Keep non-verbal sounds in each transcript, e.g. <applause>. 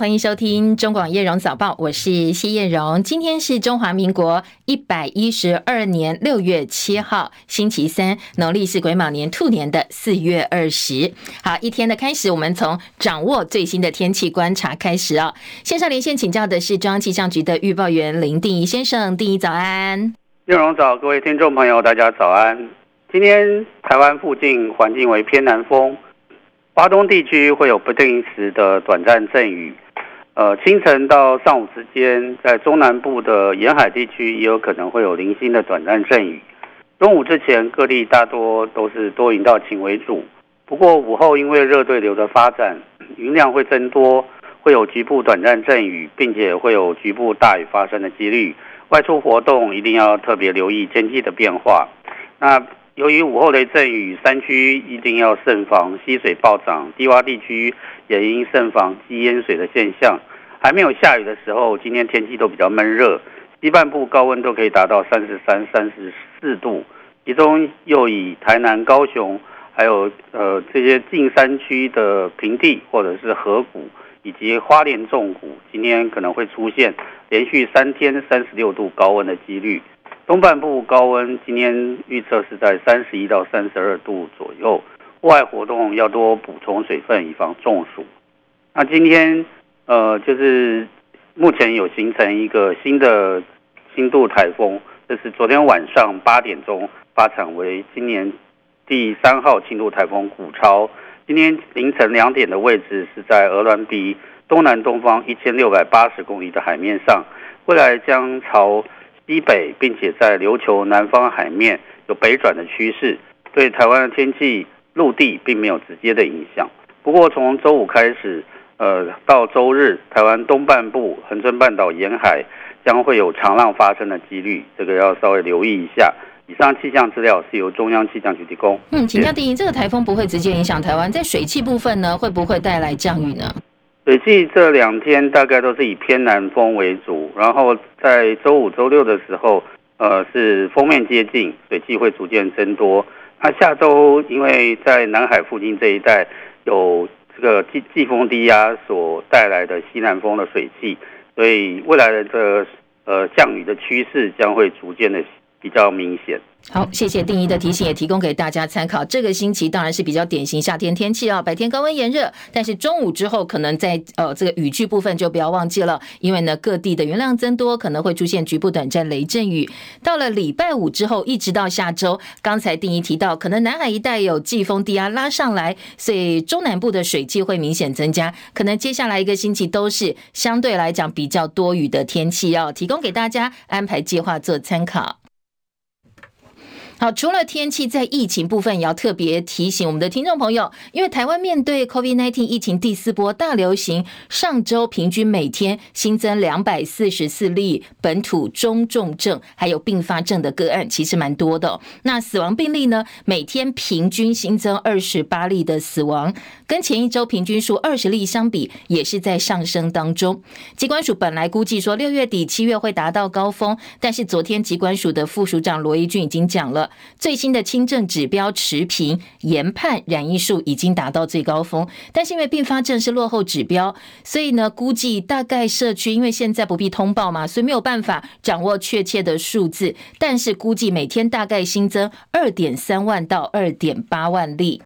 欢迎收听中广叶荣早报，我是谢叶荣。今天是中华民国一百一十二年六月七号，星期三，农历是癸卯年兔年的四月二十。好，一天的开始，我们从掌握最新的天气观察开始哦。线上连线请教的是中央气象局的预报员林定仪先生，定仪早安。叶荣早，各位听众朋友，大家早安。今天台湾附近环境为偏南风，华东地区会有不定时的短暂阵雨。呃，清晨到上午之间，在中南部的沿海地区也有可能会有零星的短暂阵雨。中午之前，各地大多都是多云到晴为主。不过午后因为热对流的发展，云量会增多，会有局部短暂阵雨，并且会有局部大雨发生的几率。外出活动一定要特别留意天气的变化。那由于午后雷阵雨，山区一定要慎防溪水暴涨，低洼地区也应慎防积淹水的现象。还没有下雨的时候，今天天气都比较闷热，西半部高温都可以达到三十三、三十四度，其中又以台南、高雄，还有呃这些近山区的平地或者是河谷，以及花莲纵谷，今天可能会出现连续三天三十六度高温的几率。东半部高温今天预测是在三十一到三十二度左右，户外活动要多补充水分，以防中暑。那今天。呃，就是目前有形成一个新的轻度台风，这是昨天晚上八点钟发产为今年第三号轻度台风古超。今天凌晨两点的位置是在鹅銮鼻东南东方一千六百八十公里的海面上，未来将朝西北，并且在琉球南方海面有北转的趋势，对台湾的天气陆地并没有直接的影响。不过从周五开始。呃，到周日，台湾东半部、恒春半岛沿海将会有长浪发生的几率，这个要稍微留意一下。以上气象资料是由中央气象局提供。嗯，请教第一，这个台风不会直接影响台湾，在水汽部分呢，会不会带来降雨呢？水汽这两天大概都是以偏南风为主，然后在周五、周六的时候，呃，是锋面接近，水汽会逐渐增多。那下周因为在南海附近这一带有。这个季季风低压所带来的西南风的水汽，所以未来的呃降雨的趋势将会逐渐的比较明显。好，谢谢定仪的提醒，也提供给大家参考。这个星期当然是比较典型夏天天气啊，白天高温炎热，但是中午之后可能在呃这个雨具部分就不要忘记了，因为呢各地的云量增多，可能会出现局部短暂雷阵雨。到了礼拜五之后，一直到下周，刚才定仪提到，可能南海一带有季风低压拉上来，所以中南部的水汽会明显增加，可能接下来一个星期都是相对来讲比较多雨的天气，要提供给大家安排计划做参考。好，除了天气，在疫情部分也要特别提醒我们的听众朋友，因为台湾面对 COVID-19 疫情第四波大流行，上周平均每天新增两百四十四例本土中重症还有并发症的个案，其实蛮多的。那死亡病例呢，每天平均新增二十八例的死亡，跟前一周平均数二十例相比，也是在上升当中。疾管署本来估计说六月底七月会达到高峰，但是昨天疾管署的副署长罗一俊已经讲了。最新的轻症指标持平，研判染疫数已经达到最高峰，但是因为并发症是落后指标，所以呢，估计大概社区因为现在不必通报嘛，所以没有办法掌握确切的数字，但是估计每天大概新增二点三万到二点八万例。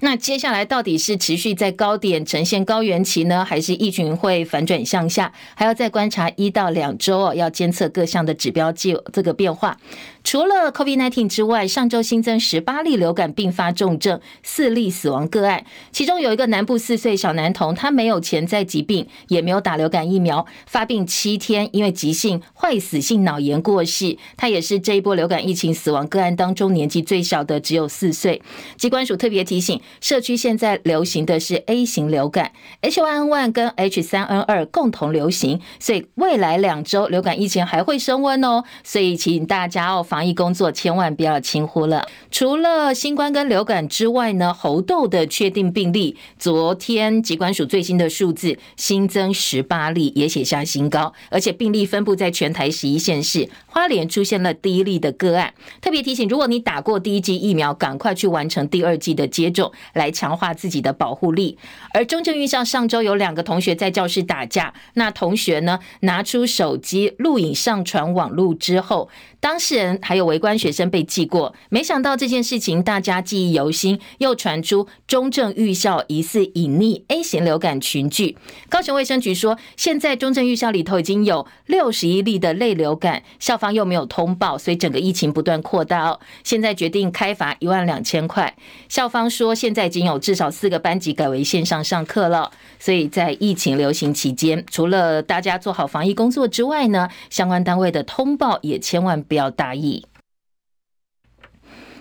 那接下来到底是持续在高点呈现高原期呢，还是疫情会反转向下？还要再观察一到两周哦，要监测各项的指标就这个变化。除了 COVID-19 之外，上周新增十八例流感并发重症，四例死亡个案，其中有一个南部四岁小男童，他没有潜在疾病，也没有打流感疫苗，发病七天，因为急性坏死性脑炎过世。他也是这一波流感疫情死亡个案当中年纪最小的，只有四岁。机关署特别提醒，社区现在流行的是 A 型流感，H1N1 跟 H3N2 共同流行，所以未来两周流感疫情还会升温哦。所以请大家哦。防疫工作千万不要轻忽了。除了新冠跟流感之外呢，猴痘的确定病例，昨天疾管署最新的数字新增十八例，也写下新高，而且病例分布在全台十一县市，花莲出现了第一例的个案。特别提醒，如果你打过第一剂疫苗，赶快去完成第二剂的接种，来强化自己的保护力。而中正预校上周有两个同学在教室打架，那同学呢拿出手机录影上传网路之后，当事人还有围观学生被记过。没想到这件事情大家记忆犹新，又传出中正预校疑似隐匿 A 型流感群聚。高雄卫生局说，现在中正预校里头已经有六十一例的类流感，校方又没有通报，所以整个疫情不断扩大哦。现在决定开罚一万两千块。校方说，现在已经有至少四个班级改为线上上课了，所以在疫情流行期间，除了大家做好防疫工作之外呢，相关单位的通报也千万不要大意。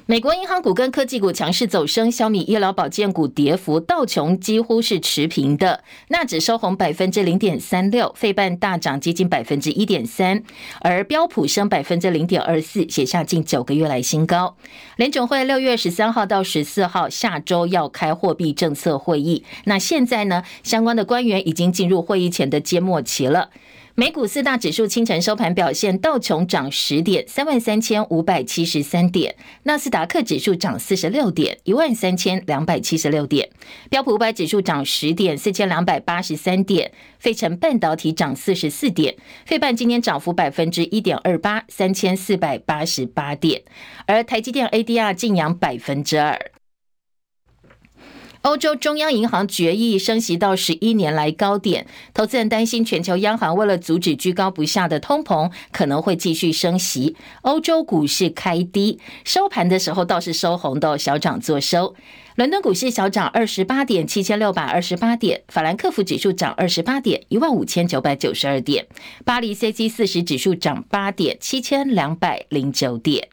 美国银行股跟科技股强势走升，小米医疗保健股跌幅，道琼几乎是持平的，纳指收红百分之零点三六，费半大涨接近百分之一点三，而标普升百分之零点二四，写下近九个月来新高。联总会六月十三号到十四号下周要开货币政策会议，那现在呢，相关的官员已经进入会议前的缄默期了。美股四大指数清晨收盘表现，道琼涨十点，三万三千五百七十三点；纳斯达克指数涨四十六点，一万三千两百七十六点；标普五百指数涨十点，四千两百八十三点；费城半导体涨四十四点，费半今天涨幅百分之一点二八，三千四百八十八点；而台积电 ADR 净扬百分之二。欧洲中央银行决议升息到十一年来高点，投资人担心全球央行为了阻止居高不下的通膨，可能会继续升息。欧洲股市开低，收盘的时候倒是收红的，小涨作收。伦敦股市小涨二十八点，七千六百二十八点；法兰克福指数涨二十八点，一万五千九百九十二点；巴黎 c c 四十指数涨八点，七千两百零九点。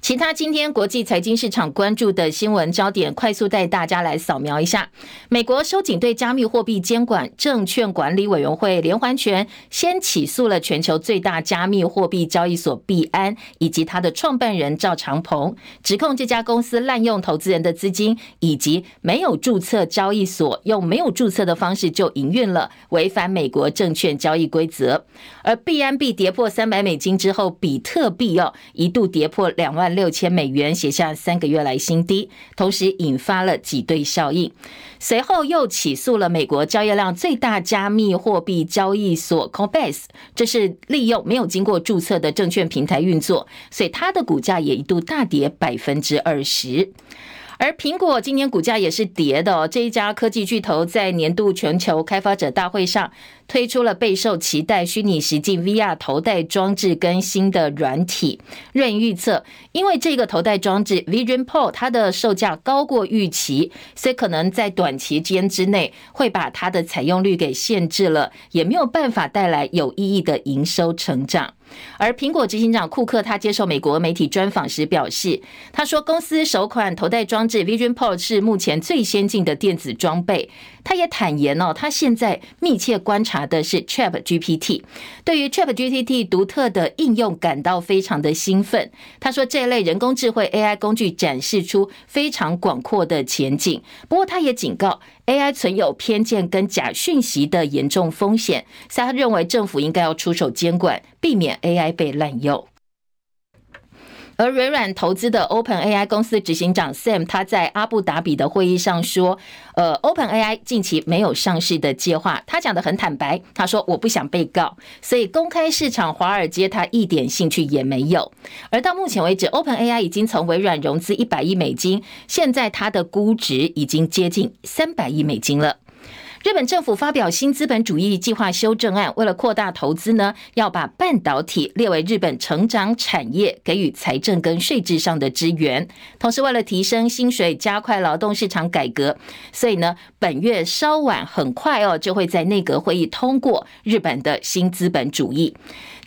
其他今天国际财经市场关注的新闻焦点，快速带大家来扫描一下。美国收紧对加密货币监管，证券管理委员会连环拳先起诉了全球最大加密货币交易所币安以及他的创办人赵长鹏，指控这家公司滥用投资人的资金，以及没有注册交易所，用没有注册的方式就营运了，违反美国证券交易规则。而币安币跌破三百美金之后，比特币哦一度跌破两万。六千美元，写下三个月来新低，同时引发了挤兑效应。随后又起诉了美国交易量最大加密货币交易所 Coinbase，这是利用没有经过注册的证券平台运作，所以它的股价也一度大跌百分之二十。而苹果今年股价也是跌的哦，这一家科技巨头在年度全球开发者大会上，推出了备受期待虚拟实境 VR 头戴装置跟新的软体。瑞银预测，因为这个头戴装置 Vision Pro 它的售价高过预期，所以可能在短期间之内会把它的采用率给限制了，也没有办法带来有意义的营收成长。而苹果执行长库克他接受美国媒体专访时表示，他说公司首款头戴装置 Vision Pro 是目前最先进的电子装备。他也坦言哦，他现在密切观察拿的是 ChatGPT，对于 ChatGPT 独特的应用感到非常的兴奋。他说这类人工智慧 AI 工具展示出非常广阔的前景，不过他也警告 AI 存有偏见跟假讯息的严重风险，所以他认为政府应该要出手监管，避免 AI 被滥用。而微软投资的 OpenAI 公司执行长 Sam，他在阿布达比的会议上说，呃，OpenAI 近期没有上市的计划。他讲的很坦白，他说我不想被告，所以公开市场华尔街他一点兴趣也没有。而到目前为止，OpenAI 已经从微软融资一百亿美金，现在它的估值已经接近三百亿美金了。日本政府发表新资本主义计划修正案，为了扩大投资呢，要把半导体列为日本成长产业，给予财政跟税制上的支援。同时，为了提升薪水，加快劳动市场改革，所以呢，本月稍晚很快哦，就会在内阁会议通过日本的新资本主义。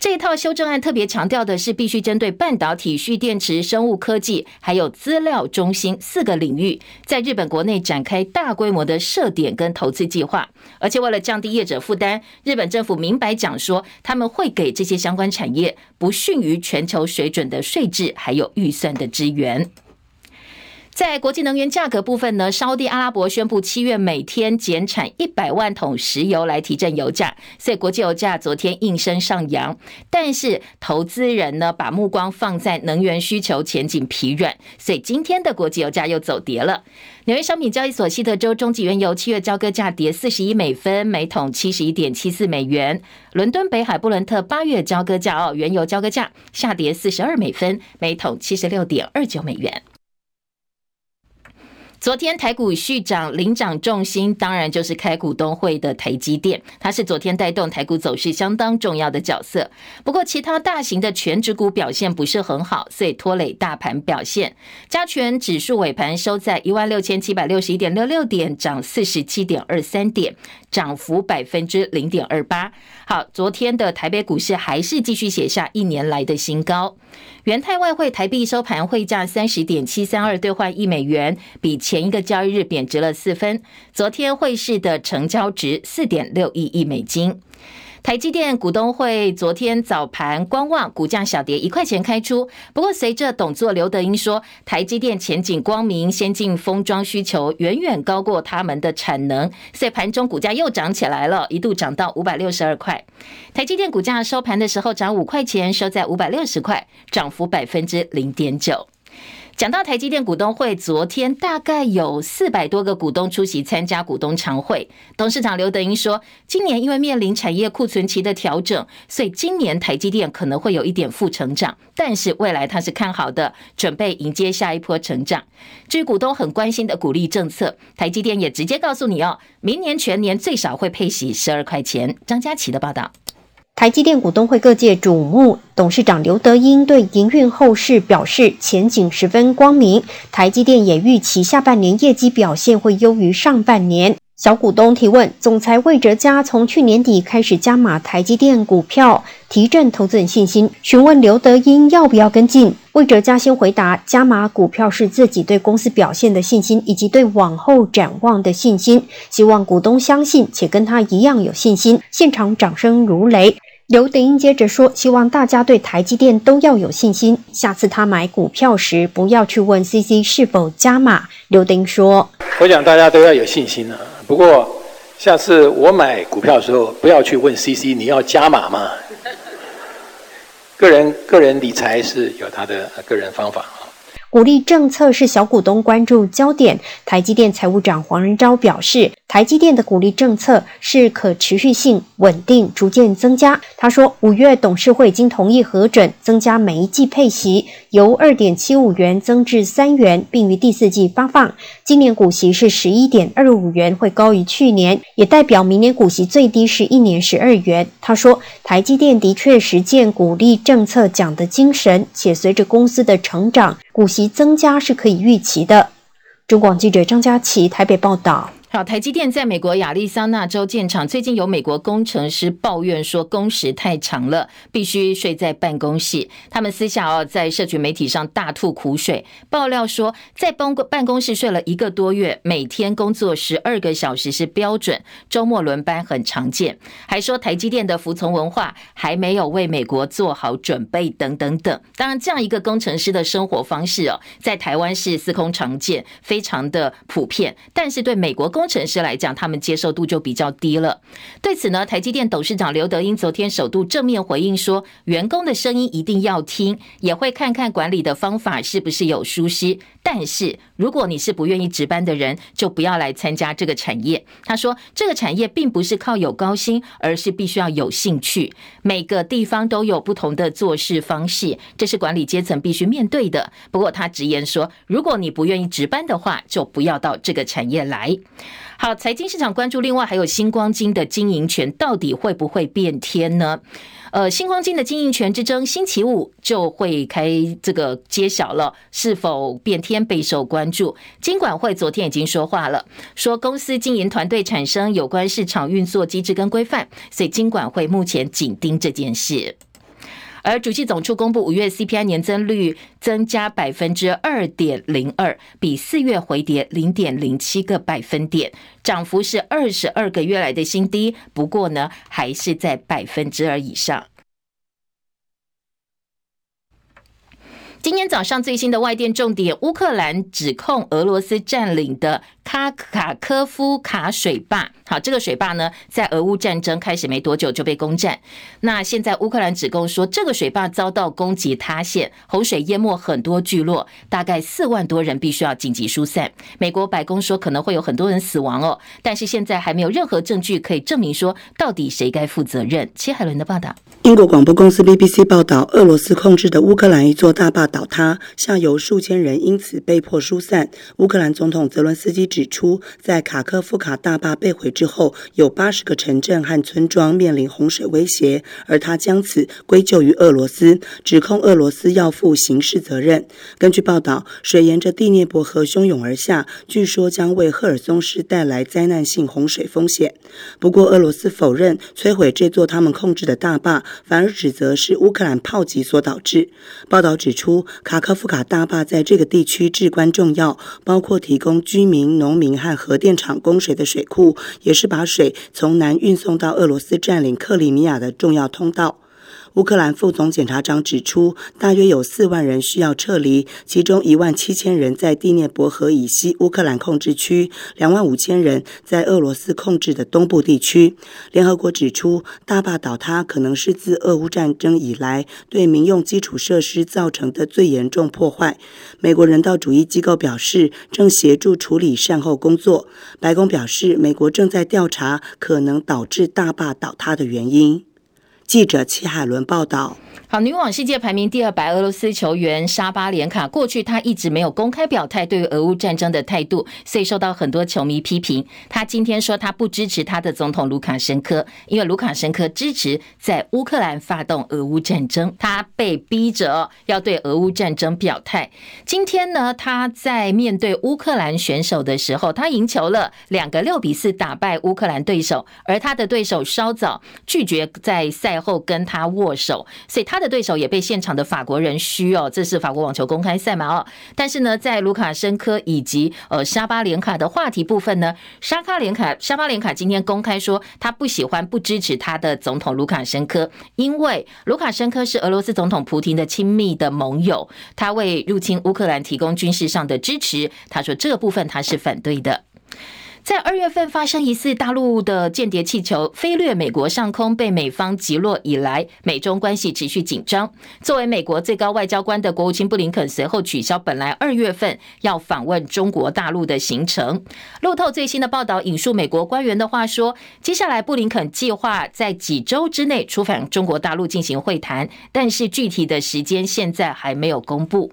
这一套修正案特别强调的是，必须针对半导体、蓄电池、生物科技，还有资料中心四个领域，在日本国内展开大规模的设点跟投资计划。而且为了降低业者负担，日本政府明白讲说，他们会给这些相关产业不逊于全球水准的税制还有预算的支援。在国际能源价格部分呢，沙地阿拉伯宣布七月每天减产一百万桶石油来提振油价，所以国际油价昨天应声上扬。但是投资人呢，把目光放在能源需求前景疲软，所以今天的国际油价又走跌了。纽约商品交易所西德州中级原油七月交割价跌四十一美分，每桶七十一点七四美元。伦敦北海布伦特八月交割价哦，原油交割价下跌四十二美分，每桶七十六点二九美元。昨天台股续涨，领涨重心当然就是开股东会的台积电，它是昨天带动台股走势相当重要的角色。不过，其他大型的权值股表现不是很好，所以拖累大盘表现。加权指数尾盘收在一万六千七百六十一点六六点，涨四十七点二三点，涨幅百分之零点二八。好，昨天的台北股市还是继续写下一年来的新高。元泰外汇台币收盘汇价三十点七三二兑换一美元，比前一个交易日贬值了四分。昨天汇市的成交值四点六亿亿美金。台积电股东会昨天早盘观望，股价小跌一块钱开出。不过，随着董座刘德英说，台积电前景光明，先进封装需求远远高过他们的产能，所以盘中股价又涨起来了，一度涨到五百六十二块。台积电股价收盘的时候涨五块钱，收在五百六十块，涨幅百分之零点九。讲到台积电股东会，昨天大概有四百多个股东出席参加股东常会。董事长刘德音说，今年因为面临产业库存期的调整，所以今年台积电可能会有一点负成长，但是未来他是看好的，准备迎接下一波成长。至于股东很关心的股利政策，台积电也直接告诉你哦，明年全年最少会配息十二块钱。张佳琪的报道。台积电股东会各界瞩目，董事长刘德英对营运后市表示前景十分光明。台积电也预期下半年业绩表现会优于上半年。小股东提问，总裁魏哲嘉从去年底开始加码台积电股票，提振投资人信心。询问刘德英要不要跟进，魏哲嘉先回答：加码股票是自己对公司表现的信心，以及对往后展望的信心，希望股东相信且跟他一样有信心。现场掌声如雷。刘德英接着说：“希望大家对台积电都要有信心，下次他买股票时不要去问 CC 是否加码。”刘德音说：“我想大家都要有信心啊。不过下次我买股票的时候，不要去问 CC 你要加码吗？个人个人理财是有他的个人方法。”股利政策是小股东关注焦点。台积电财务长黄仁昭表示，台积电的股利政策是可持续性、稳定、逐渐增加。他说，五月董事会已经同意核准增加每一季配息，由二点七五元增至三元，并于第四季发放。今年股息是十一点二五元，会高于去年，也代表明年股息最低是一年十二元。他说，台积电的确实践股利政策讲的精神，且随着公司的成长，股息增加是可以预期的。中广记者张佳琪台北报道。好，台积电在美国亚利桑那州建厂，最近有美国工程师抱怨说工时太长了，必须睡在办公室。他们私下哦，在社群媒体上大吐苦水，爆料说在办公办公室睡了一个多月，每天工作十二个小时是标准，周末轮班很常见。还说台积电的服从文化还没有为美国做好准备，等等等。当然，这样一个工程师的生活方式哦，在台湾是司空常见，非常的普遍。但是对美国工工程师来讲，他们接受度就比较低了。对此呢，台积电董事长刘德英昨天首度正面回应说：“员工的声音一定要听，也会看看管理的方法是不是有疏失。但是如果你是不愿意值班的人，就不要来参加这个产业。”他说：“这个产业并不是靠有高薪，而是必须要有兴趣。每个地方都有不同的做事方式，这是管理阶层必须面对的。不过他直言说，如果你不愿意值班的话，就不要到这个产业来。”好，财经市场关注，另外还有新光金的经营权到底会不会变天呢？呃，新光金的经营权之争，星期五就会开这个揭晓了，是否变天备受关注。金管会昨天已经说话了，说公司经营团队产生有关市场运作机制跟规范，所以金管会目前紧盯这件事。而主计总处公布五月 CPI 年增率增加百分之二点零二，比四月回跌零点零七个百分点，涨幅是二十二个月来的新低。不过呢，还是在百分之二以上。今天早上最新的外电重点：乌克兰指控俄罗斯占领的卡卡科夫卡水坝。好，这个水坝呢，在俄乌战争开始没多久就被攻占。那现在乌克兰指控说，这个水坝遭到攻击塌陷，洪水淹没很多聚落，大概四万多人必须要紧急疏散。美国白宫说可能会有很多人死亡哦，但是现在还没有任何证据可以证明说到底谁该负责任。切海伦的报道。英国广播公司 BBC 报道，俄罗斯控制的乌克兰一座大坝倒塌，下游数千人因此被迫疏散。乌克兰总统泽伦斯基指出，在卡科夫卡大坝被毁之后，有八十个城镇和村庄面临洪水威胁，而他将此归咎于俄罗斯，指控俄罗斯要负刑事责任。根据报道，水沿着第聂伯河汹涌而下，据说将为赫尔松市带来灾难性洪水风险。不过，俄罗斯否认摧毁这座他们控制的大坝，反而指责是乌克兰炮击所导致。报道指出，卡科夫卡大坝在这个地区至关重要，包括提供居民、农民和核电厂供水的水库，也是把水从南运送到俄罗斯占领克里米亚的重要通道。乌克兰副总检察长指出，大约有四万人需要撤离，其中一万七千人在第聂伯河以西乌克兰控制区，两万五千人在俄罗斯控制的东部地区。联合国指出，大坝倒塌可能是自俄乌战争以来对民用基础设施造成的最严重破坏。美国人道主义机构表示，正协助处理善后工作。白宫表示，美国正在调查可能导致大坝倒塌的原因。记者齐海伦报道。好，女网世界排名第二白俄罗斯球员沙巴连卡，过去她一直没有公开表态对于俄乌战争的态度，所以受到很多球迷批评。她今天说她不支持她的总统卢卡申科，因为卢卡申科支持在乌克兰发动俄乌战争，她被逼着要对俄乌战争表态。今天呢，她在面对乌克兰选手的时候，她赢球了，两个六比四打败乌克兰对手，而她的对手稍早拒绝在赛后跟她握手，所以他。的对手也被现场的法国人嘘哦，这是法国网球公开赛嘛哦。但是呢，在卢卡申科以及呃沙巴连卡的话题部分呢，沙卡连卡沙巴连卡今天公开说，他不喜欢不支持他的总统卢卡申科，因为卢卡申科是俄罗斯总统普廷的亲密的盟友，他为入侵乌克兰提供军事上的支持，他说这个部分他是反对的。在二月份发生疑似大陆的间谍气球飞掠美国上空，被美方击落以来，美中关系持续紧张。作为美国最高外交官的国务卿布林肯随后取消本来二月份要访问中国大陆的行程。路透最新的报道引述美国官员的话说，接下来布林肯计划在几周之内出访中国大陆进行会谈，但是具体的时间现在还没有公布。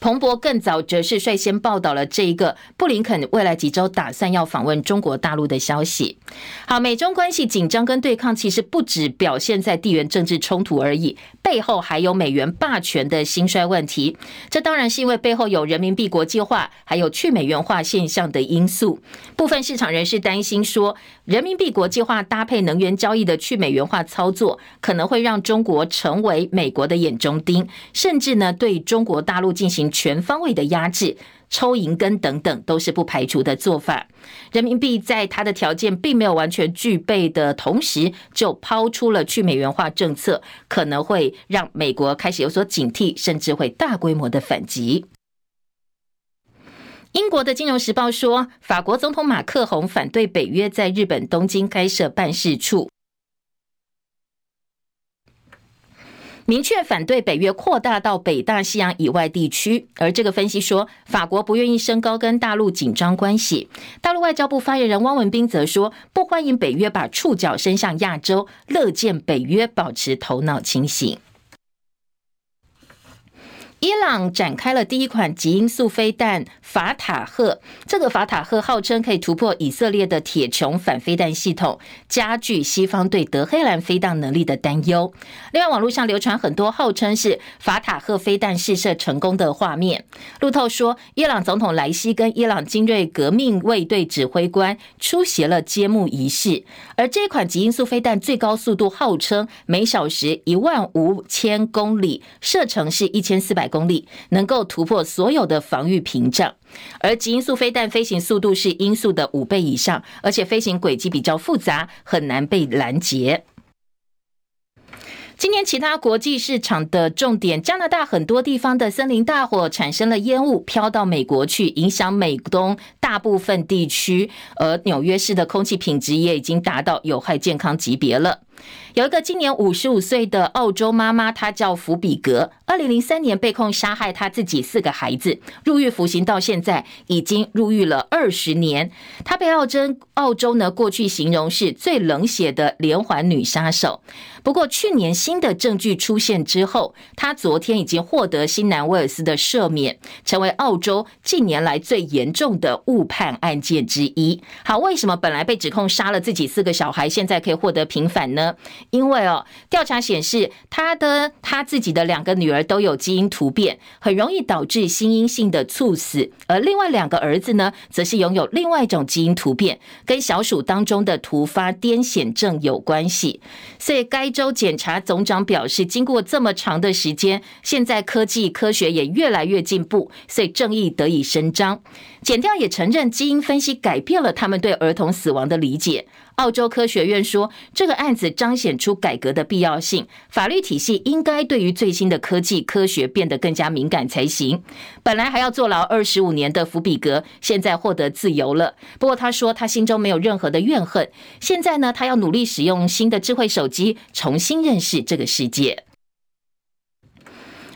彭博更早则是率先报道了这一个布林肯未来几周打算要访问中国大陆的消息。好，美中关系紧张跟对抗其实不只表现在地缘政治冲突而已，背后还有美元霸权的兴衰问题。这当然是因为背后有人民币国际化，还有去美元化现象的因素。部分市场人士担心说，人民币国际化搭配能源交易的去美元化操作，可能会让中国成为美国的眼中钉，甚至呢对中国大陆进行。全方位的压制、抽银根等等，都是不排除的做法。人民币在它的条件并没有完全具备的同时，就抛出了去美元化政策，可能会让美国开始有所警惕，甚至会大规模的反击。英国的《金融时报》说，法国总统马克宏反对北约在日本东京开设办事处。明确反对北约扩大到北大西洋以外地区，而这个分析说，法国不愿意升高跟大陆紧张关系。大陆外交部发言人汪文斌则说，不欢迎北约把触角伸向亚洲，乐见北约保持头脑清醒。伊朗展开了第一款极音速飞弹法塔赫，这个法塔赫号称可以突破以色列的铁穹反飞弹系统，加剧西方对德黑兰飞弹能力的担忧。另外，网络上流传很多号称是法塔赫飞弹试射成功的画面。路透说，伊朗总统莱西跟伊朗精锐革命卫队指挥官出席了揭幕仪式，而这款极音速飞弹最高速度号称每小时一万五千公里，射程是一千四百。公里能够突破所有的防御屏障，而极音速飞弹飞行速度是音速的五倍以上，而且飞行轨迹比较复杂，很难被拦截。今年其他国际市场的重点，加拿大很多地方的森林大火产生了烟雾，飘到美国去，影响美东大部分地区，而纽约市的空气品质也已经达到有害健康级别了。有一个今年五十五岁的澳洲妈妈，她叫福比格。二零零三年被控杀害她自己四个孩子，入狱服刑到现在已经入狱了二十年。她被澳洲澳洲呢过去形容是最冷血的连环女杀手。不过去年新的证据出现之后，她昨天已经获得新南威尔斯的赦免，成为澳洲近年来最严重的误判案件之一。好，为什么本来被指控杀了自己四个小孩，现在可以获得平反呢？因为哦，调查显示他的他自己的两个女儿都有基因突变，很容易导致心因性的猝死；而另外两个儿子呢，则是拥有另外一种基因突变，跟小鼠当中的突发癫痫症有关系。所以该州检察总长表示，经过这么长的时间，现在科技科学也越来越进步，所以正义得以伸张。检调也承认，基因分析改变了他们对儿童死亡的理解。澳洲科学院说，这个案子彰显出改革的必要性，法律体系应该对于最新的科技科学变得更加敏感才行。本来还要坐牢二十五年的福比格，现在获得自由了。不过他说他心中没有任何的怨恨，现在呢，他要努力使用新的智慧手机，重新认识这个世界。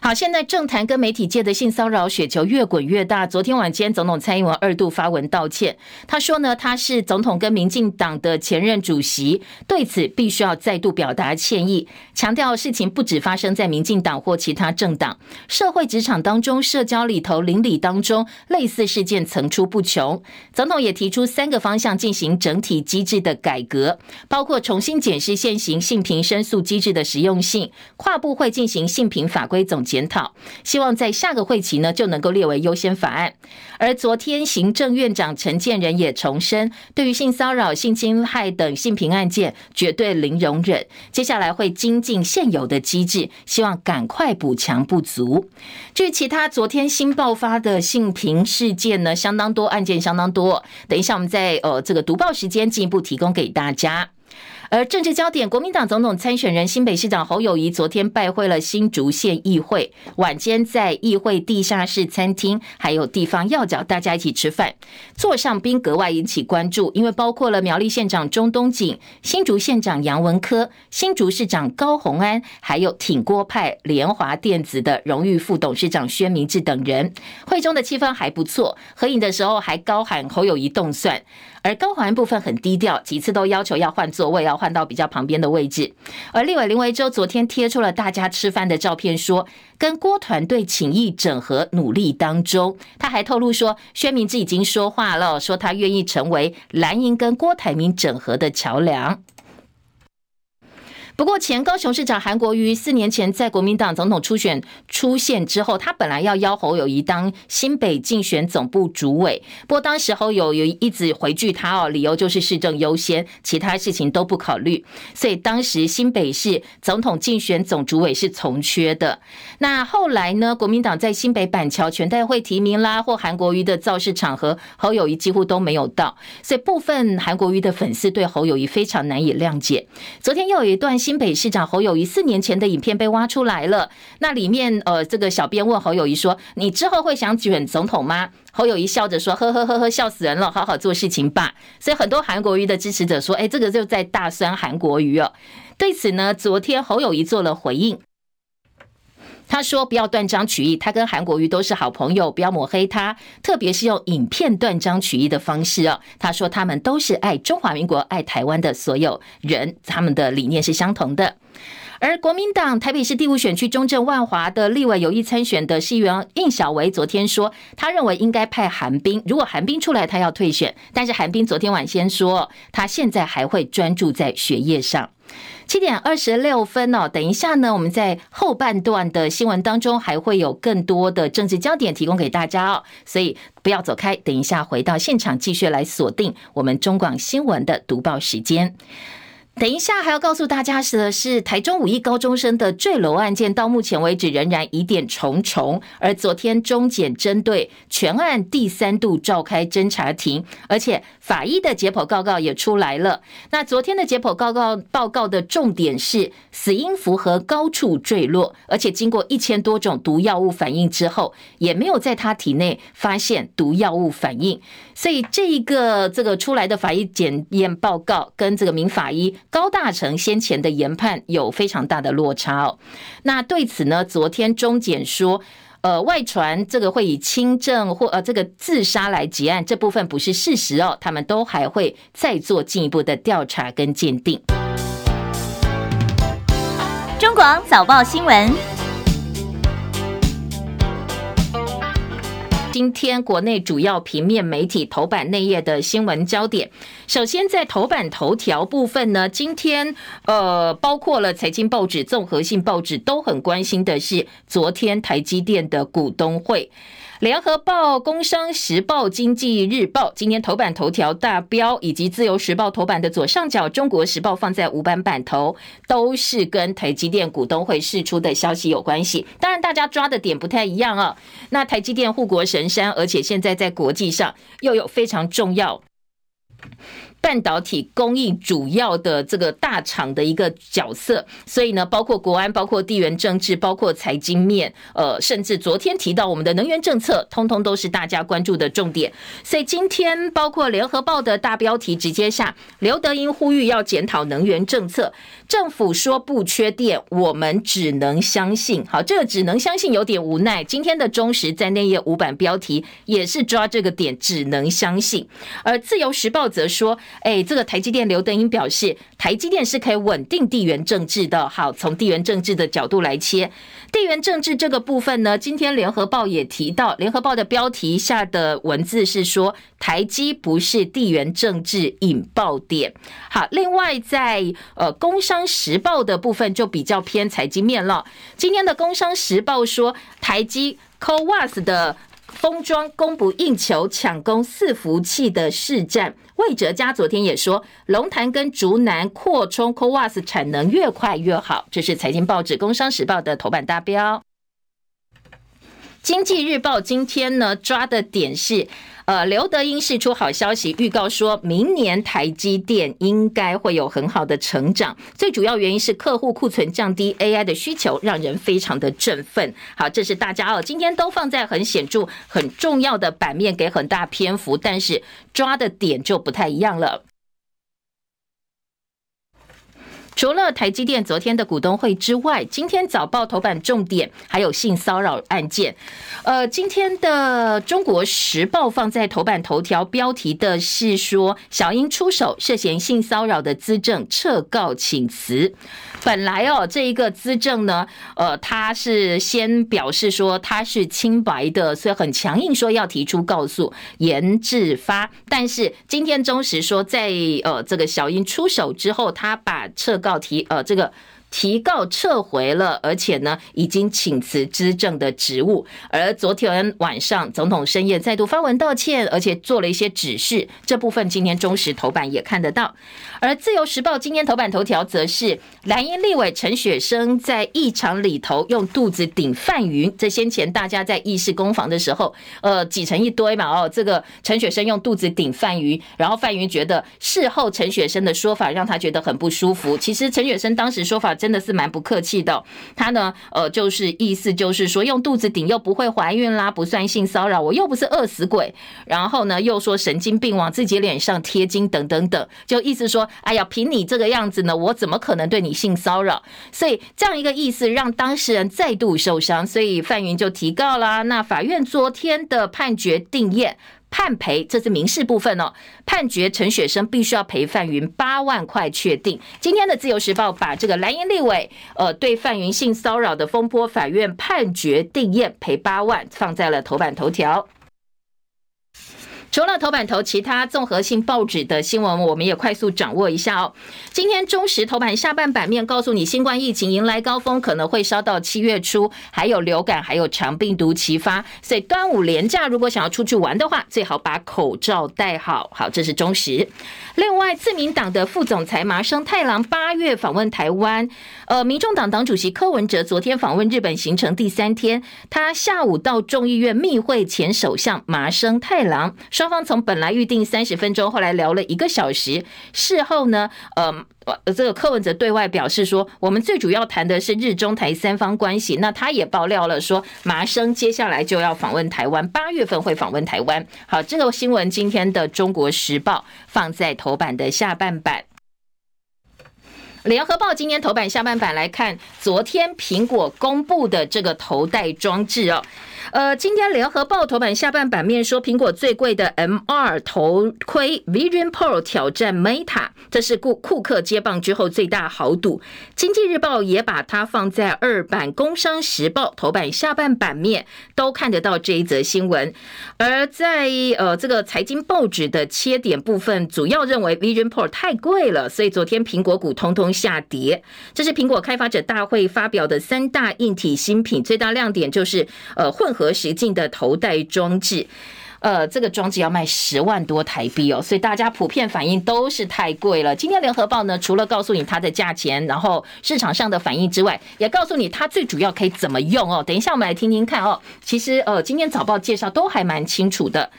好，现在政坛跟媒体界的性骚扰雪球越滚越大。昨天晚间，总统蔡英文二度发文道歉。他说呢，他是总统跟民进党的前任主席，对此必须要再度表达歉意，强调事情不只发生在民进党或其他政党，社会职场当中、社交里头、邻里当中，类似事件层出不穷。总统也提出三个方向进行整体机制的改革，包括重新检视现行性平申诉机制的实用性，跨部会进行性平法规总检讨，希望在下个会期呢就能够列为优先法案。而昨天行政院长陈建仁也重申，对于性骚扰、性侵害等性平案件绝对零容忍。接下来会精进现有的机制，希望赶快补强不足。至于其他昨天新爆发的性平事件呢，相当多案件，相当多。等一下我们在呃这个读报时间进一步提供给大家。而政治焦点，国民党总统参选人新北市长侯友宜昨天拜会了新竹县议会，晚间在议会地下室餐厅，还有地方要角，大家一起吃饭。座上宾格外引起关注，因为包括了苗栗县长钟东锦、新竹县长杨文科、新竹市长高虹安，还有挺郭派联华电子的荣誉副董事长薛明志等人。会中的气氛还不错，合影的时候还高喊侯友宜冻蒜。而高环部分很低调，几次都要求要换座位，要换到比较旁边的位置。而立委林维洲昨天贴出了大家吃饭的照片，说跟郭团队情谊整合努力当中。他还透露说，薛明志已经说话了，说他愿意成为蓝营跟郭台铭整合的桥梁。不过，前高雄市长韩国瑜四年前在国民党总统初选出现之后，他本来要邀侯友谊当新北竞选总部主委，不过当时侯友宜一直回拒他哦，理由就是市政优先，其他事情都不考虑，所以当时新北市总统竞选总主委是从缺的。那后来呢，国民党在新北板桥全代会提名啦，或韩国瑜的造势场合，侯友谊几乎都没有到，所以部分韩国瑜的粉丝对侯友谊非常难以谅解。昨天又有一段。新北市长侯友谊四年前的影片被挖出来了，那里面呃，这个小编问侯友谊说：“你之后会想卷总统吗？”侯友谊笑着说：“呵呵呵呵，笑死人了，好好做事情吧。”所以很多韩国瑜的支持者说：“哎，这个就在大酸韩国瑜哦。”对此呢，昨天侯友谊做了回应。他说：“不要断章取义，他跟韩国瑜都是好朋友，不要抹黑他，特别是用影片断章取义的方式哦。”他说：“他们都是爱中华民国、爱台湾的所有人，他们的理念是相同的。”而国民党台北市第五选区中正万华的立委有意参选的议员应小维，昨天说，他认为应该派韩冰，如果韩冰出来，他要退选。但是韩冰昨天晚先说，他现在还会专注在学业上。七点二十六分哦，等一下呢，我们在后半段的新闻当中还会有更多的政治焦点提供给大家哦，所以不要走开，等一下回到现场继续来锁定我们中广新闻的读报时间。等一下，还要告诉大家的是，台中五亿高中生的坠楼案件，到目前为止仍然疑点重重。而昨天中检针对全案第三度召开侦查庭，而且法医的解剖报告也出来了。那昨天的解剖报告报告的重点是死因符合高处坠落，而且经过一千多种毒药物反应之后，也没有在他体内发现毒药物反应。所以这一个这个出来的法医检验报告跟这个民法医。高大成先前的研判有非常大的落差哦。那对此呢，昨天中检说，呃，外传这个会以轻症或呃这个自杀来结案，这部分不是事实哦。他们都还会再做进一步的调查跟鉴定。中广早报新闻。今天国内主要平面媒体头版内页的新闻焦点，首先在头版头条部分呢，今天呃包括了财经报纸、综合性报纸都很关心的是昨天台积电的股东会。联合报、工商时报、经济日报今天头版头条大标，以及自由时报头版的左上角，中国时报放在五版版头，都是跟台积电股东会释出的消息有关系。当然，大家抓的点不太一样啊。那台积电护国神山，而且现在在国际上又有非常重要。半导体供应主要的这个大厂的一个角色，所以呢，包括国安、包括地缘政治、包括财经面，呃，甚至昨天提到我们的能源政策，通通都是大家关注的重点。所以今天包括联合报的大标题直接下，刘德英呼吁要检讨能源政策，政府说不缺电，我们只能相信。好，这个只能相信有点无奈。今天的中时在内页五版标题也是抓这个点，只能相信。而自由时报则说。哎，这个台积电刘德英表示，台积电是可以稳定地缘政治的。好，从地缘政治的角度来切，地缘政治这个部分呢，今天联合报也提到，联合报的标题下的文字是说，台积不是地缘政治引爆点。好，另外在呃工商时报的部分就比较偏财经面了。今天的工商时报说，台积 CoWoS 的。封装供不应求，抢攻伺服器的市占。魏哲家昨天也说，龙潭跟竹南扩充 CoWoS 产能越快越好。这是财经报纸《工商时报》的头版大标。经济日报今天呢抓的点是。呃，刘德英释出好消息，预告说明年台积电应该会有很好的成长。最主要原因是客户库存降低，AI 的需求让人非常的振奋。好，这是大家哦，今天都放在很显著、很重要的版面，给很大篇幅，但是抓的点就不太一样了。除了台积电昨天的股东会之外，今天早报头版重点还有性骚扰案件。呃，今天的中国时报放在头版头条标题的是说，小英出手涉嫌性骚扰的资政撤告请辞。本来哦，这一个资政呢，呃，他是先表示说他是清白的，所以很强硬说要提出告诉严志发。但是今天中时说，在呃这个小英出手之后，他把撤告题呃这个。提告撤回了，而且呢，已经请辞执政的职务。而昨天晚上，总统深夜再度发文道歉，而且做了一些指示。这部分今天中时头版也看得到。而自由时报今天头版头条则是蓝营立委陈雪生在议场里头用肚子顶范云。这先前大家在议事攻防的时候，呃，挤成一堆嘛。哦，这个陈雪生用肚子顶范云，然后范云觉得事后陈雪生的说法让他觉得很不舒服。其实陈雪生当时说法。真的是蛮不客气的，他呢，呃，就是意思就是说，用肚子顶又不会怀孕啦，不算性骚扰，我又不是饿死鬼，然后呢，又说神经病往自己脸上贴金等等等，就意思说，哎呀，凭你这个样子呢，我怎么可能对你性骚扰？所以这样一个意思让当事人再度受伤，所以范云就提告啦。那法院昨天的判决定谳。判赔，这是民事部分哦。判决陈雪生必须要赔范云八万块，确定。今天的自由时报把这个蓝营立委呃对范云性骚扰的风波，法院判决定验赔八万，放在了头版头条。除了头版头，其他综合性报纸的新闻，我们也快速掌握一下哦。今天中时头版下半版面告诉你，新冠疫情迎来高峰，可能会烧到七月初，还有流感，还有肠病毒齐发。所以端午连假如果想要出去玩的话，最好把口罩戴好。好，这是中时。另外，自民党的副总裁麻生太郎八月访问台湾。呃，民众党党主席柯文哲昨天访问日本行程第三天，他下午到众议院密会前首相麻生太郎。双方从本来预定三十分钟，后来聊了一个小时。事后呢，呃，这个柯文哲对外表示说，我们最主要谈的是日中台三方关系。那他也爆料了说，麻生接下来就要访问台湾，八月份会访问台湾。好，这个新闻今天的《中国时报》放在头版的下半版。联合报今天头版下半版来看，昨天苹果公布的这个头戴装置哦。呃，今天联合报头版下半版面说，苹果最贵的 MR 头盔 Vision Pro 挑战 Meta，这是库库克接棒之后最大豪赌。经济日报也把它放在二版，工商时报头版下半版面都看得到这一则新闻。而在呃这个财经报纸的切点部分，主要认为 Vision Pro 太贵了，所以昨天苹果股通通下跌。这是苹果开发者大会发表的三大硬体新品，最大亮点就是呃混。混合实境的头戴装置，呃，这个装置要卖十万多台币哦，所以大家普遍反应都是太贵了。今天联合报呢，除了告诉你它的价钱，然后市场上的反应之外，也告诉你它最主要可以怎么用哦。等一下我们来听听看哦。其实呃，今天早报介绍都还蛮清楚的。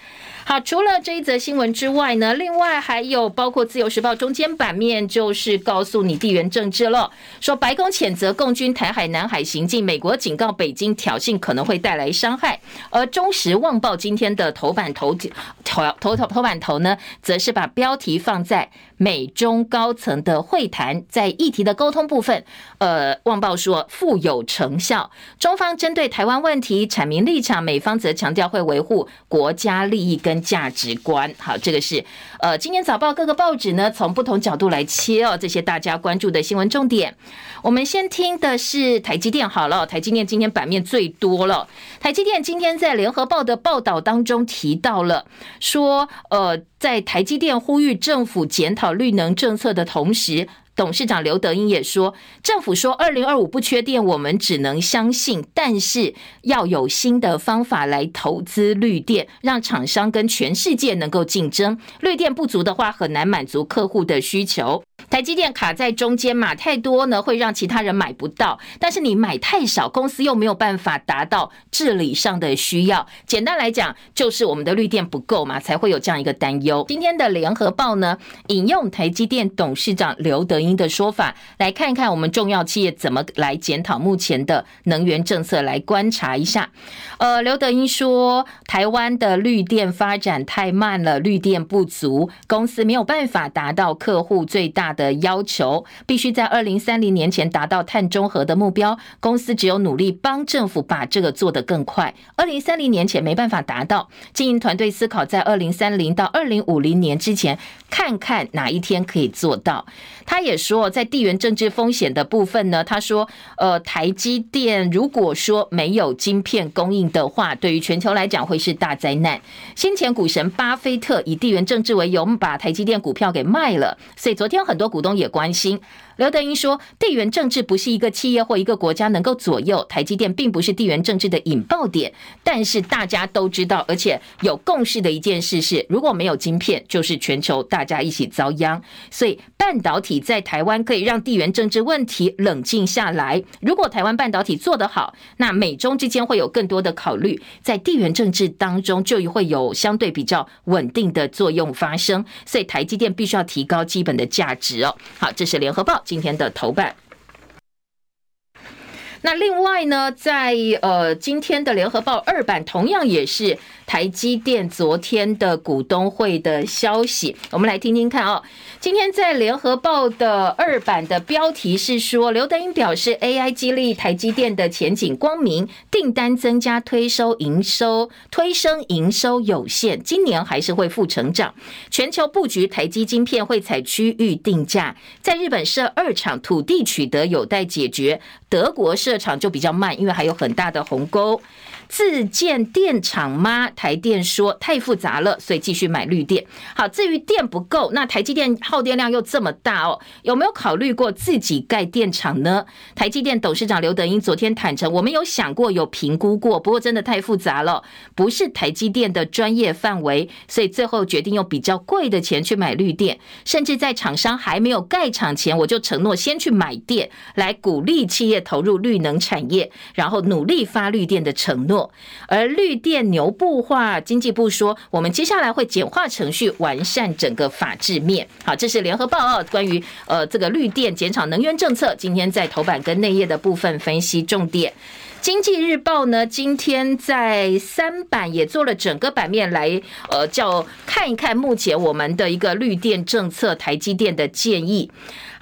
好，除了这一则新闻之外呢，另外还有包括《自由时报》中间版面，就是告诉你地缘政治了，说白宫谴责共军台海、南海行径，美国警告北京挑衅可能会带来伤害。而《中时旺报》今天的头版头头头头头版头呢，则是把标题放在美中高层的会谈，在议题的沟通部分，呃，旺报说富有成效，中方针对台湾问题阐明立场，美方则强调会维护国家利益跟。价值观，好，这个是呃，今天早报各个报纸呢，从不同角度来切哦，这些大家关注的新闻重点。我们先听的是台积电，好了，台积电今天版面最多了。台积电今天在联合报的报道当中提到了，说呃，在台积电呼吁政府检讨绿能政策的同时。董事长刘德英也说，政府说二零二五不缺电，我们只能相信，但是要有新的方法来投资绿电，让厂商跟全世界能够竞争。绿电不足的话，很难满足客户的需求。台积电卡在中间，嘛太多呢，会让其他人买不到；但是你买太少，公司又没有办法达到治理上的需要。简单来讲，就是我们的绿电不够嘛，才会有这样一个担忧。今天的联合报呢，引用台积电董事长刘德英的说法，来看一看我们重要企业怎么来检讨目前的能源政策，来观察一下。呃，刘德英说，台湾的绿电发展太慢了，绿电不足，公司没有办法达到客户最大的。要求必须在二零三零年前达到碳中和的目标，公司只有努力帮政府把这个做得更快。二零三零年前没办法达到，经营团队思考在二零三零到二零五零年之前，看看哪一天可以做到。他也说，在地缘政治风险的部分呢，他说，呃，台积电如果说没有晶片供应的话，对于全球来讲会是大灾难。先前股神巴菲特以地缘政治为由，把台积电股票给卖了，所以昨天很多股东也关心。刘德英说：“地缘政治不是一个企业或一个国家能够左右，台积电并不是地缘政治的引爆点。但是大家都知道，而且有共识的一件事是，如果没有晶片，就是全球大家一起遭殃。所以半导体在台湾可以让地缘政治问题冷静下来。如果台湾半导体做得好，那美中之间会有更多的考虑，在地缘政治当中就会有相对比较稳定的作用发生。所以台积电必须要提高基本的价值值哦。好，这是联合报。”今天的头版。那另外呢，在呃今天的联合报二版同样也是台积电昨天的股东会的消息，我们来听听看哦。今天在联合报的二版的标题是说，刘德英表示 AI 激励台积电的前景光明，订单增加推收营收推升营收有限，今年还是会负成长。全球布局台积晶片会采区域定价，在日本设二厂土地取得有待解决，德国设厂就比较慢，因为还有很大的鸿沟。自建电厂吗？台电说太复杂了，所以继续买绿电。好，至于电不够，那台积电耗电量又这么大哦，有没有考虑过自己盖电厂呢？台积电董事长刘德英昨天坦承，我们有想过，有评估过，不过真的太复杂了，不是台积电的专业范围，所以最后决定用比较贵的钱去买绿电，甚至在厂商还没有盖厂前，我就承诺先去买电，来鼓励企业投入绿能产业，然后努力发绿电的承诺。而绿电牛布化，经济部说，我们接下来会简化程序，完善整个法制面。好，这是联合报哦，关于呃这个绿电减少能源政策，今天在头版跟内页的部分分析重点。经济日报呢，今天在三版也做了整个版面来，呃，叫看一看目前我们的一个绿电政策，台积电的建议。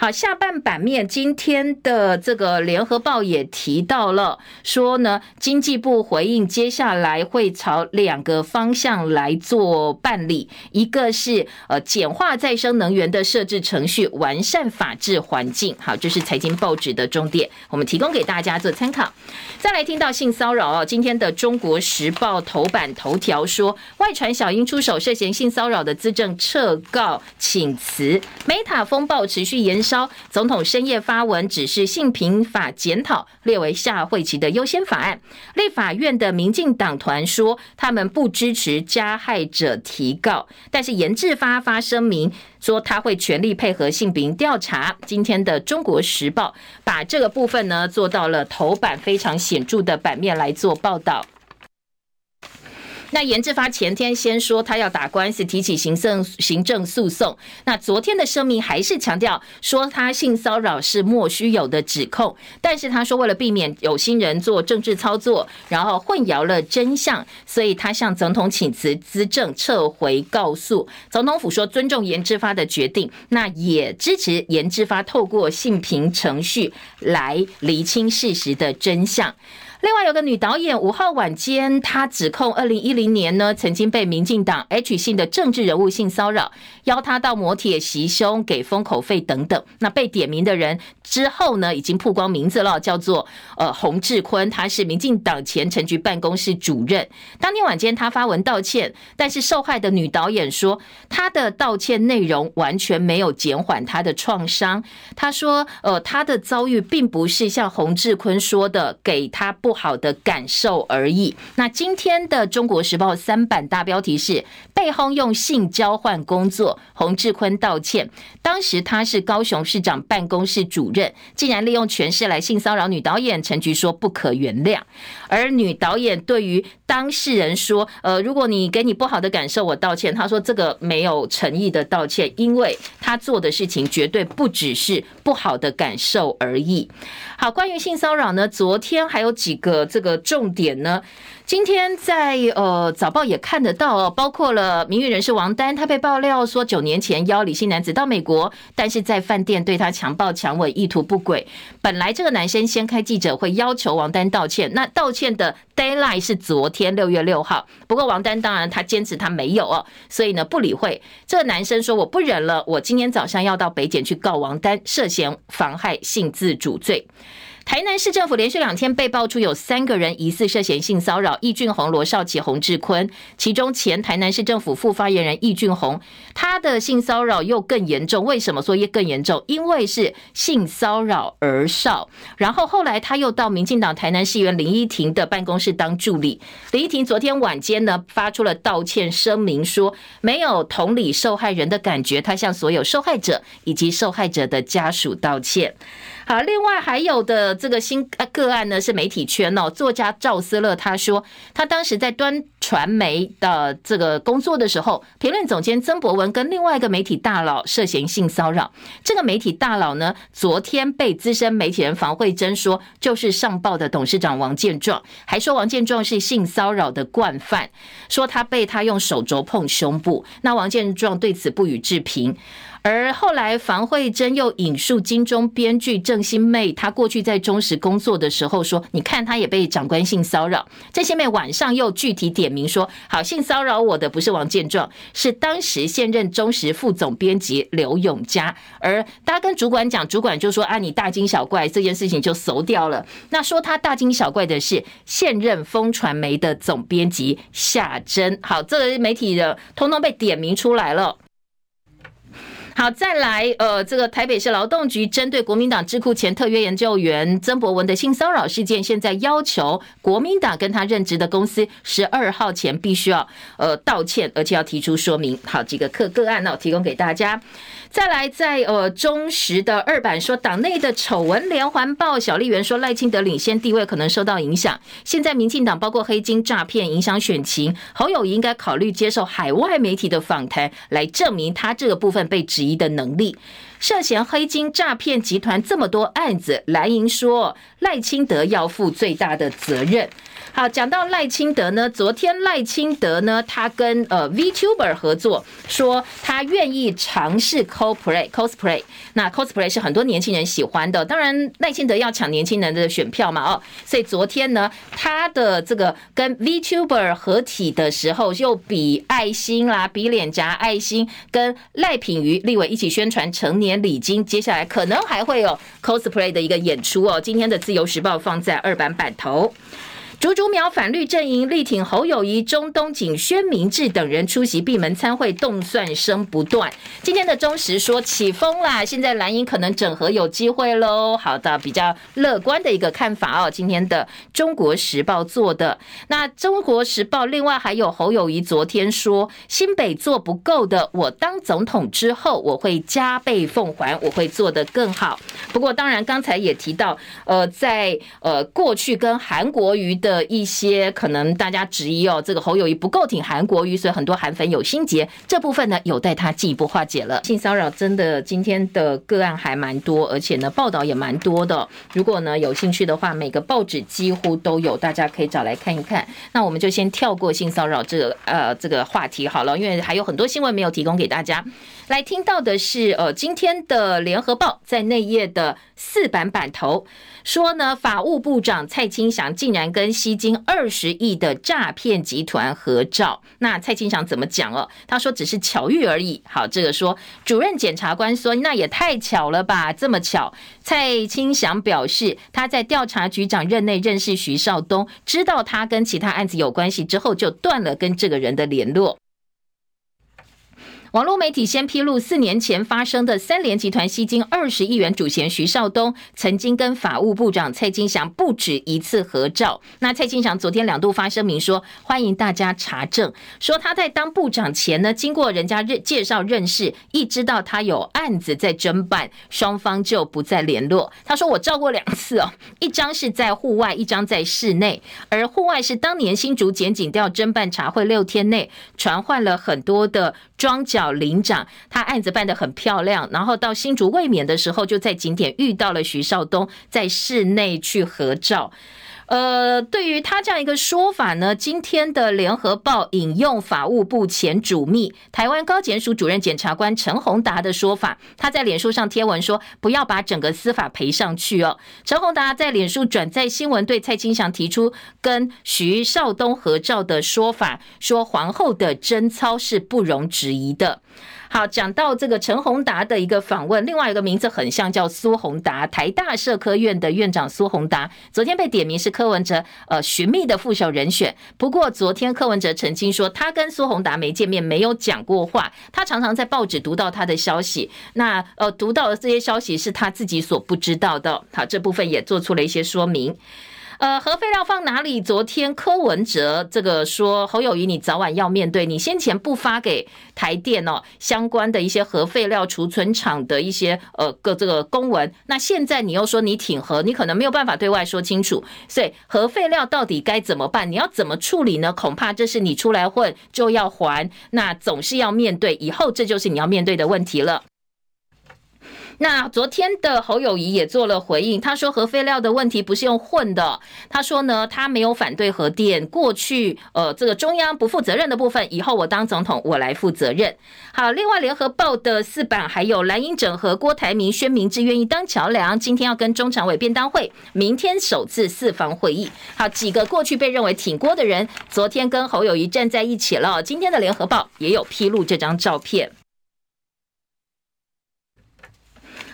好，下半版面今天的这个联合报也提到了，说呢，经济部回应接下来会朝两个方向来做办理，一个是呃简化再生能源的设置程序，完善法治环境。好，这是财经报纸的重点，我们提供给大家做参考。再来听到性骚扰哦，今天的中国时报头版头条说，外传小英出手涉嫌性骚扰的资政撤告请辞，Meta 风暴持续延烧。总统深夜发文指示性平法检讨列为下会期的优先法案。立法院的民进党团说，他们不支持加害者提告，但是严志发发声明说他会全力配合性平调查。今天的中国时报把这个部分呢做到了头版非常显著的版面来做报道。那严志发前天先说他要打官司，提起行政行政诉讼。那昨天的声明还是强调说他性骚扰是莫须有的指控，但是他说为了避免有心人做政治操作，然后混淆了真相，所以他向总统请辞，资政撤回告诉。总统府说尊重严志发的决定，那也支持严志发透过性平程序来厘清事实的真相。另外有个女导演五号晚间，她指控二零一零年呢曾经被民进党 H 姓的政治人物性骚扰，邀她到摩铁袭胸，给封口费等等。那被点名的人之后呢，已经曝光名字了，叫做呃洪志坤，他是民进党前陈局办公室主任。当天晚间他发文道歉，但是受害的女导演说，她的道歉内容完全没有减缓她的创伤。她说，呃，她的遭遇并不是像洪志坤说的给她不。不好的感受而已。那今天的《中国时报》三版大标题是被轰用性交换工作，洪志坤道歉。当时他是高雄市长办公室主任，竟然利用权势来性骚扰女导演，陈菊说不可原谅。而女导演对于当事人说：“呃，如果你给你不好的感受，我道歉。”他说这个没有诚意的道歉，因为他做的事情绝对不只是不好的感受而已。好，关于性骚扰呢，昨天还有几个这个重点呢。今天在呃早报也看得到哦，包括了名誉人士王丹，他被爆料说九年前邀李姓男子到美国，但是在饭店对他强暴强吻，意图不轨。本来这个男生先开记者会要求王丹道歉，那道歉的 deadline 是昨天六月六号，不过王丹当然他坚持他没有哦，所以呢不理会。这个男生说我不忍了，我今天早上要到北检去告王丹涉嫌妨害性自主罪。台南市政府连续两天被爆出有三个人疑似涉嫌性骚扰，易俊宏、罗少奇、洪志坤，其中前台南市政府副发言人易俊宏，他的性骚扰又更严重。为什么说也更严重？因为是性骚扰儿少。然后后来他又到民进党台南市议员林依婷的办公室当助理。林依婷昨天晚间呢发出了道歉声明，说没有同理受害人的感觉，他向所有受害者以及受害者的家属道歉。好，另外还有的这个新个案呢，是媒体圈哦，作家赵思乐他说，他当时在端传媒的这个工作的时候，评论总监曾博文跟另外一个媒体大佬涉嫌性骚扰。这个媒体大佬呢，昨天被资深媒体人房慧珍说，就是上报的董事长王建壮，还说王建壮是性骚扰的惯犯，说他被他用手肘碰胸部。那王建壮对此不予置评。而后来，房慧珍又引述金钟编剧郑欣妹，她过去在中时工作的时候说：“你看，她也被长官性骚扰。”郑欣妹晚上又具体点名说：“好，性骚扰我的不是王建壮，是当时现任中时副总编辑刘永嘉。”而大家跟主管讲，主管就说：“啊，你大惊小怪，这件事情就熟掉了。”那说他大惊小怪的是现任风传媒的总编辑夏珍。好，这个媒体的通通被点名出来了。好，再来，呃，这个台北市劳动局针对国民党智库前特约研究员曾博文的性骚扰事件，现在要求国民党跟他任职的公司十二号前必须要呃道歉，而且要提出说明。好，几个个个案呢，提供给大家。再来，在呃中时的二版说，党内的丑闻连环爆，小笠原说赖清德领先地位可能受到影响。现在民进党包括黑金诈骗影响选情，侯友宜应该考虑接受海外媒体的访谈，来证明他这个部分被质疑的能力。涉嫌黑金诈骗集团这么多案子，蓝营说赖清德要负最大的责任。好，讲到赖清德呢，昨天赖清德呢，他跟呃 VTuber 合作，说他愿意尝试 cosplay cosplay。那 cosplay 是很多年轻人喜欢的，当然赖清德要抢年轻人的选票嘛，哦，所以昨天呢，他的这个跟 VTuber 合体的时候，又比爱心啦，比脸颊爱心，跟赖品妤立委一起宣传成年礼金，接下来可能还会有 cosplay 的一个演出哦。今天的自由时报放在二版版头。竹竹苗反绿阵营力挺侯友谊、钟东锦、宣明志等人出席闭门参会，动算声不断。今天的中时说起风啦，现在蓝营可能整合有机会喽。好的，比较乐观的一个看法哦。今天的中国时报做的，那中国时报另外还有侯友谊昨天说新北做不够的，我当总统之后我会加倍奉还，我会做得更好。不过当然刚才也提到，呃，在呃过去跟韩国瑜的。的一些可能大家质疑哦，这个侯友谊不够挺韩国瑜，所以很多韩粉有心结。这部分呢，有待他进一步化解了。性骚扰真的今天的个案还蛮多，而且呢报道也蛮多的。如果呢有兴趣的话，每个报纸几乎都有，大家可以找来看一看。那我们就先跳过性骚扰这个呃这个话题好了，因为还有很多新闻没有提供给大家。来听到的是呃今天的联合报在内页的四版版头。说呢，法务部长蔡清祥竟然跟吸金二十亿的诈骗集团合照。那蔡清祥怎么讲哦？他说只是巧遇而已。好，这个说主任检察官说那也太巧了吧，这么巧。蔡清祥表示他在调查局长任内认识徐少东，知道他跟其他案子有关系之后，就断了跟这个人的联络。网络媒体先披露，四年前发生的三联集团吸金二十亿元主嫌徐少东，曾经跟法务部长蔡金祥不止一次合照。那蔡金祥昨天两度发声明说，欢迎大家查证，说他在当部长前呢，经过人家认介绍认识，一知道他有案子在侦办，双方就不再联络。他说我照过两次哦，一张是在户外，一张在室内，而户外是当年新竹检警调侦办查会六天内传唤了很多的庄脚。小林长，他案子办得很漂亮，然后到新竹卫冕的时候，就在景点遇到了徐少东，在室内去合照。呃，对于他这样一个说法呢，今天的联合报引用法务部前主秘、台湾高检署主任检察官陈宏达的说法，他在脸书上贴文说：“不要把整个司法赔上去哦。”陈宏达在脸书转载新闻，对蔡清祥提出跟徐少东合照的说法，说皇后的贞操是不容置疑的。好，讲到这个陈宏达的一个访问，另外一个名字很像，叫苏宏达，台大社科院的院长苏宏达，昨天被点名是柯文哲呃寻觅的副手人选。不过昨天柯文哲澄清说，他跟苏宏达没见面，没有讲过话。他常常在报纸读到他的消息，那呃读到的这些消息是他自己所不知道的。好，这部分也做出了一些说明。呃，核废料放哪里？昨天柯文哲这个说侯友谊，你早晚要面对。你先前不发给台电哦相关的一些核废料储存厂的一些呃个这个公文，那现在你又说你挺核，你可能没有办法对外说清楚。所以核废料到底该怎么办？你要怎么处理呢？恐怕这是你出来混就要还，那总是要面对，以后这就是你要面对的问题了。那昨天的侯友宜也做了回应，他说核废料的问题不是用混的，他说呢，他没有反对核电，过去呃这个中央不负责任的部分，以后我当总统我来负责任。好，另外联合报的四版还有蓝营整合郭台铭宣明志愿意当桥梁，今天要跟中常委便当会，明天首次四方会议。好，几个过去被认为挺郭的人，昨天跟侯友谊站在一起了。今天的联合报也有披露这张照片。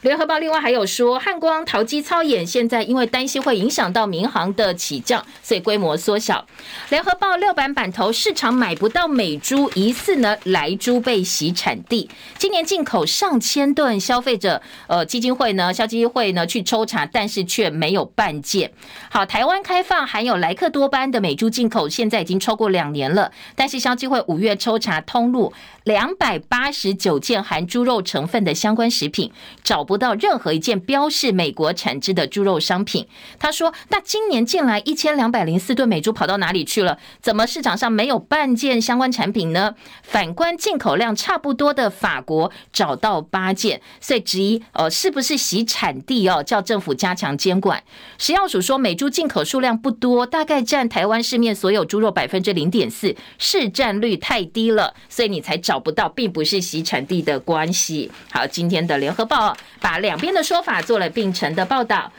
联合报另外还有说，汉光桃机操演现在因为担心会影响到民航的起降，所以规模缩小。联合报六版版头，市场买不到美猪，疑似呢莱猪被洗产地。今年进口上千吨，消费者呃基金会呢消基会呢去抽查，但是却没有半件。好，台湾开放含有莱克多巴胺的美猪进口，现在已经超过两年了，但是消基会五月抽查通路两百八十九件含猪肉成分的相关食品，找不到任何一件标示美国产制的猪肉商品。他说：“那今年进来一千两百零四吨美猪跑到哪里去了？怎么市场上没有半件相关产品呢？反观进口量差不多的法国，找到八件。所以质疑，呃，是不是洗产地哦？叫政府加强监管。食药署说，美猪进口数量不多，大概占台湾市面所有猪肉百分之零点四，市占率太低了，所以你才找找不到，并不是洗产地的关系。好，今天的联合报。”把两边的说法做了并陈的报道，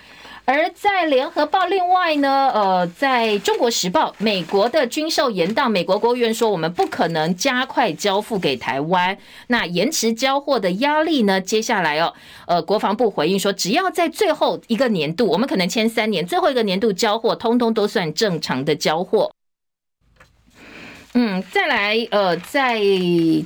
而在联合报另外呢，呃，在中国时报，美国的军售延宕，美国国务院说我们不可能加快交付给台湾，那延迟交货的压力呢？接下来哦，呃，国防部回应说，只要在最后一个年度，我们可能签三年，最后一个年度交货，通通都算正常的交货。嗯，再来，呃，在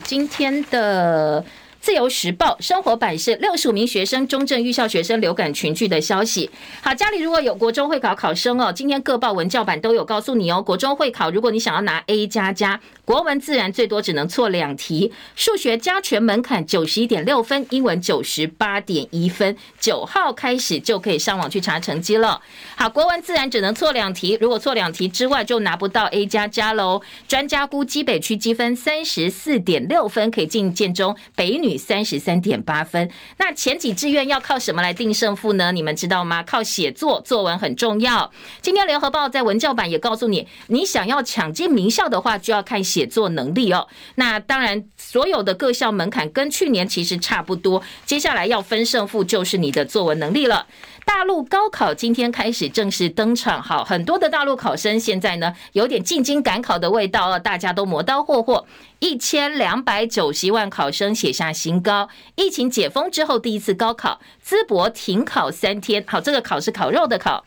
今天的。自由时报生活版是六十五名学生中正预校学生流感群聚的消息。好，家里如果有国中会考考生哦，今天各报文教版都有告诉你哦。国中会考，如果你想要拿 A 加加，国文自然最多只能错两题，数学加权门槛九十一点六分，英文九十八点一分。九号开始就可以上网去查成绩了。好，国文自然只能错两题，如果错两题之外就拿不到 A 加加喽。专家估基北区积分三十四点六分可以进建中，北女。三十三点八分，那前几志愿要靠什么来定胜负呢？你们知道吗？靠写作，作文很重要。今天联合报在文教版也告诉你，你想要抢进名校的话，就要看写作能力哦。那当然，所有的各校门槛跟去年其实差不多。接下来要分胜负，就是你的作文能力了。大陆高考今天开始正式登场，好，很多的大陆考生现在呢有点进京赶考的味道哦，大家都磨刀霍霍，一千两百九十万考生写下新高。疫情解封之后第一次高考，淄博停考三天，好，这个考是烤肉的考。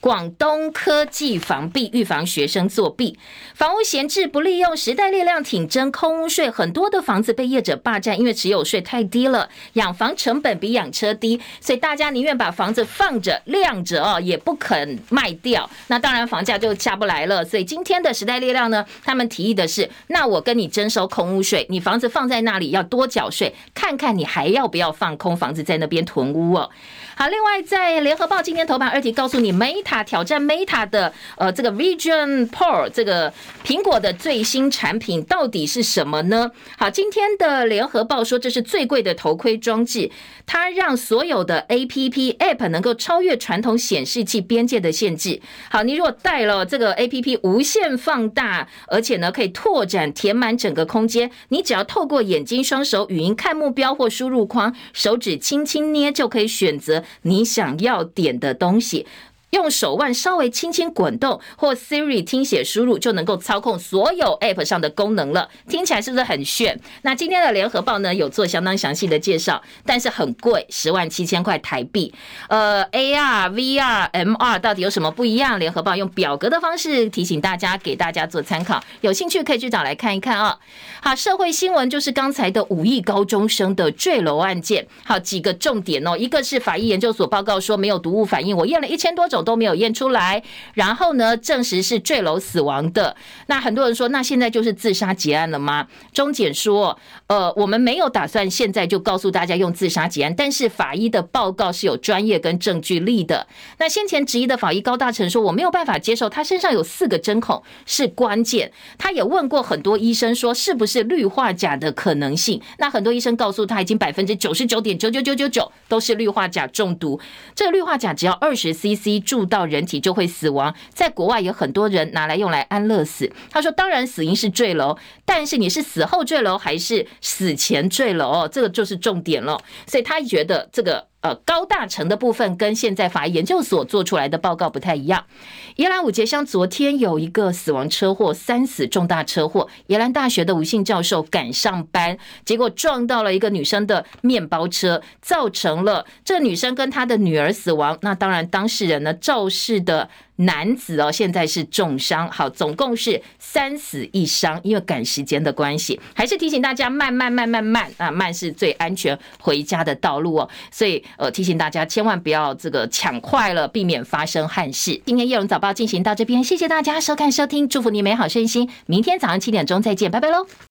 广东科技防弊，预防学生作弊，房屋闲置不利用，时代力量挺征空屋税，很多的房子被业者霸占，因为持有税太低了，养房成本比养车低，所以大家宁愿把房子放着晾着哦，也不肯卖掉。那当然房价就下不来了。所以今天的时代力量呢，他们提议的是，那我跟你征收空屋税，你房子放在那里要多缴税，看看你还要不要放空房子在那边囤屋哦。好，另外在联合报今天头版二题告诉你没它挑战 Meta 的呃这个 Vision Pro 这个苹果的最新产品到底是什么呢？好，今天的联合报说这是最贵的头盔装置，它让所有的 APP App 能够超越传统显示器边界的限制。好，你如果带了这个 APP 无限放大，而且呢可以拓展填满整个空间，你只要透过眼睛、双手、语音看目标或输入框，手指轻轻捏就可以选择。你想要点的东西。用手腕稍微轻轻滚动，或 Siri 听写输入，就能够操控所有 App 上的功能了。听起来是不是很炫？那今天的联合报呢，有做相当详细的介绍，但是很贵，十万七千块台币。呃，AR、VR、MR 到底有什么不一样？联合报用表格的方式提醒大家，给大家做参考。有兴趣可以去找来看一看啊、哦。好，社会新闻就是刚才的五亿高中生的坠楼案件。好，几个重点哦，一个是法医研究所报告说没有毒物反应，我验了一千多种。都没有验出来，然后呢，证实是坠楼死亡的。那很多人说，那现在就是自杀结案了吗？中检说，呃，我们没有打算现在就告诉大家用自杀结案，但是法医的报告是有专业跟证据力的。那先前质疑的法医高大成说，我没有办法接受，他身上有四个针孔是关键。他也问过很多医生说，是不是氯化钾的可能性？那很多医生告诉他，已经 <laughs> 百分之九十九点九九九九九都是氯化钾中毒。这个氯化钾只要二十 CC 注到人体就会死亡，在国外有很多人拿来用来安乐死。他说，当然死因是坠楼，但是你是死后坠楼还是死前坠楼，哦这个就是重点了。所以他觉得这个。呃，高大成的部分跟现在法医研究所做出来的报告不太一样。宜兰五杰乡昨天有一个死亡车祸，三死重大车祸。宜兰大学的吴姓教授赶上班，结果撞到了一个女生的面包车，造成了这女生跟她的女儿死亡。那当然，当事人呢，肇事的。男子哦，现在是重伤，好，总共是三死一伤，因为赶时间的关系，还是提醒大家慢慢慢慢慢啊，慢是最安全回家的道路哦，所以呃，提醒大家千万不要这个抢快了，避免发生憾事。今天叶榕早报进行到这边，谢谢大家收看收听，祝福你美好身心，明天早上七点钟再见，拜拜喽。